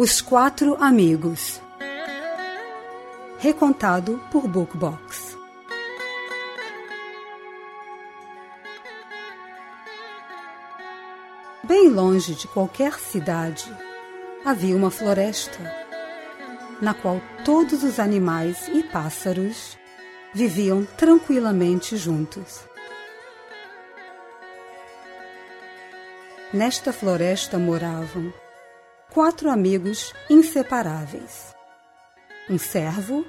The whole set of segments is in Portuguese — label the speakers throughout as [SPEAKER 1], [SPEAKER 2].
[SPEAKER 1] Os Quatro Amigos Recontado por Bookbox Bem longe de qualquer cidade havia uma floresta, na qual todos os animais e pássaros viviam tranquilamente juntos. Nesta floresta moravam quatro amigos inseparáveis: um cervo,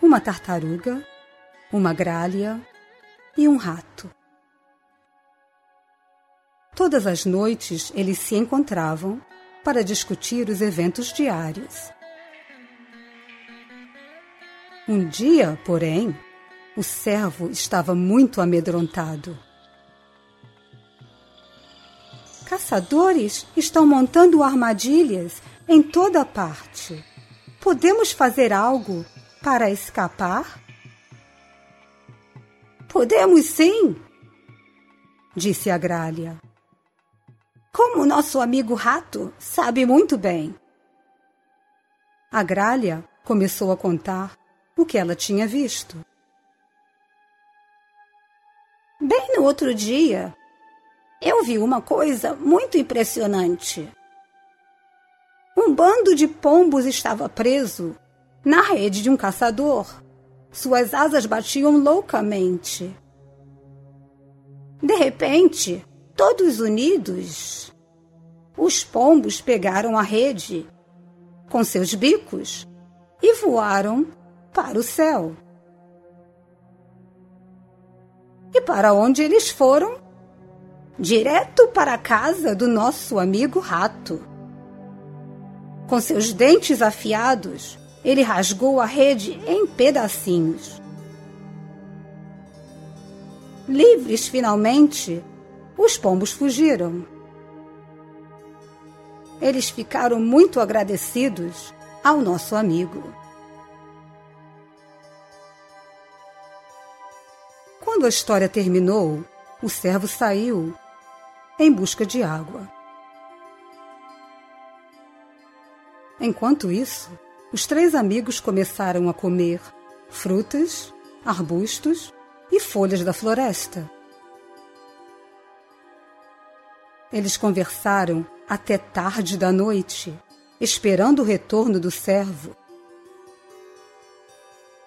[SPEAKER 1] uma tartaruga, uma gralha e um rato. Todas as noites eles se encontravam para discutir os eventos diários. Um dia, porém, o servo estava muito amedrontado. Caçadores estão montando armadilhas em toda parte. Podemos fazer algo para escapar?
[SPEAKER 2] Podemos sim, disse a gralha. Como nosso amigo rato sabe muito bem.
[SPEAKER 1] A gralha começou a contar o que ela tinha visto.
[SPEAKER 2] Bem no outro dia, eu vi uma coisa muito impressionante. Um bando de pombos estava preso na rede de um caçador. Suas asas batiam loucamente. De repente, todos unidos, os pombos pegaram a rede com seus bicos e voaram para o céu. E para onde eles foram? Direto para a casa do nosso amigo rato. Com seus dentes afiados, ele rasgou a rede em pedacinhos. Livres finalmente, os pombos fugiram. Eles ficaram muito agradecidos ao nosso amigo.
[SPEAKER 1] Quando a história terminou, o servo saiu em busca de água. Enquanto isso, os três amigos começaram a comer frutas, arbustos e folhas da floresta. Eles conversaram até tarde da noite, esperando o retorno do servo.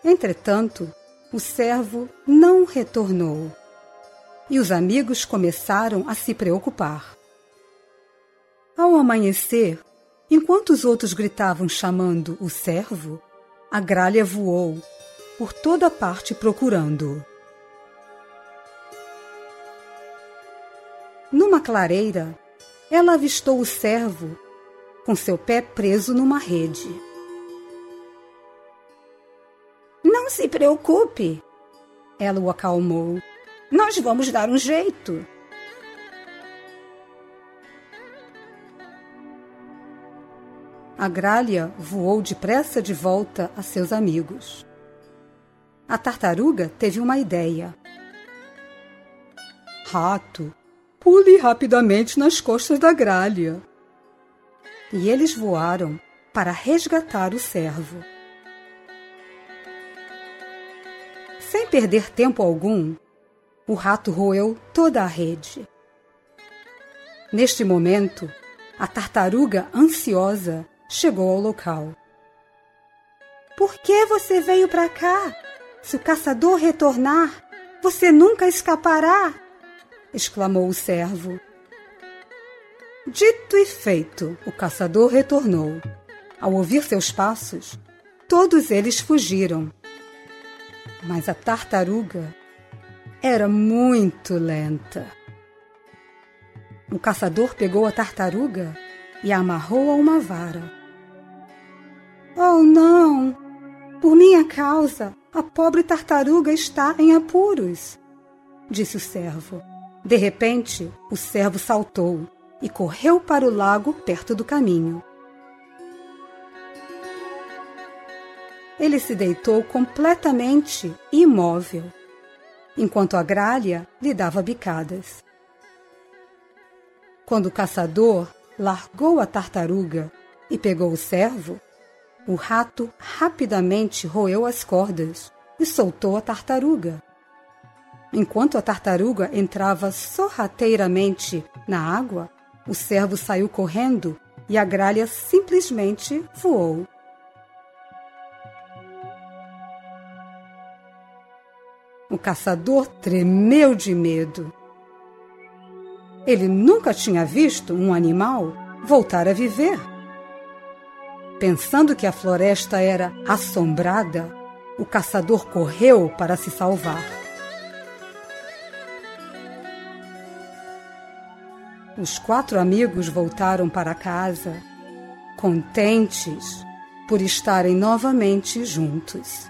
[SPEAKER 1] Entretanto, o servo não retornou e os amigos começaram a se preocupar. Ao amanhecer, enquanto os outros gritavam chamando o servo, a gralha voou por toda parte procurando-o. Numa clareira, ela avistou o servo com seu pé preso numa rede.
[SPEAKER 2] Não se preocupe, ela o acalmou. Nós vamos dar um jeito.
[SPEAKER 1] A gralha voou depressa de volta a seus amigos. A tartaruga teve uma ideia. Rato, pule rapidamente nas costas da gralha. E eles voaram para resgatar o servo. Sem perder tempo algum, o rato roeu toda a rede. Neste momento, a tartaruga, ansiosa, chegou ao local.
[SPEAKER 2] Por que você veio para cá? Se o caçador retornar, você nunca escapará! exclamou o servo.
[SPEAKER 1] Dito e feito, o caçador retornou. Ao ouvir seus passos, todos eles fugiram. Mas a tartaruga era muito lenta. O caçador pegou a tartaruga e a amarrou a uma vara.
[SPEAKER 2] Oh, não! Por minha causa, a pobre tartaruga está em apuros, disse o servo.
[SPEAKER 1] De repente, o servo saltou e correu para o lago perto do caminho. Ele se deitou completamente imóvel enquanto a gralha lhe dava bicadas. Quando o caçador largou a tartaruga e pegou o cervo, o rato rapidamente roeu as cordas e soltou a tartaruga. Enquanto a tartaruga entrava sorrateiramente na água, o cervo saiu correndo e a gralha simplesmente voou. O caçador tremeu de medo. Ele nunca tinha visto um animal voltar a viver. Pensando que a floresta era assombrada, o caçador correu para se salvar. Os quatro amigos voltaram para casa, contentes por estarem novamente juntos.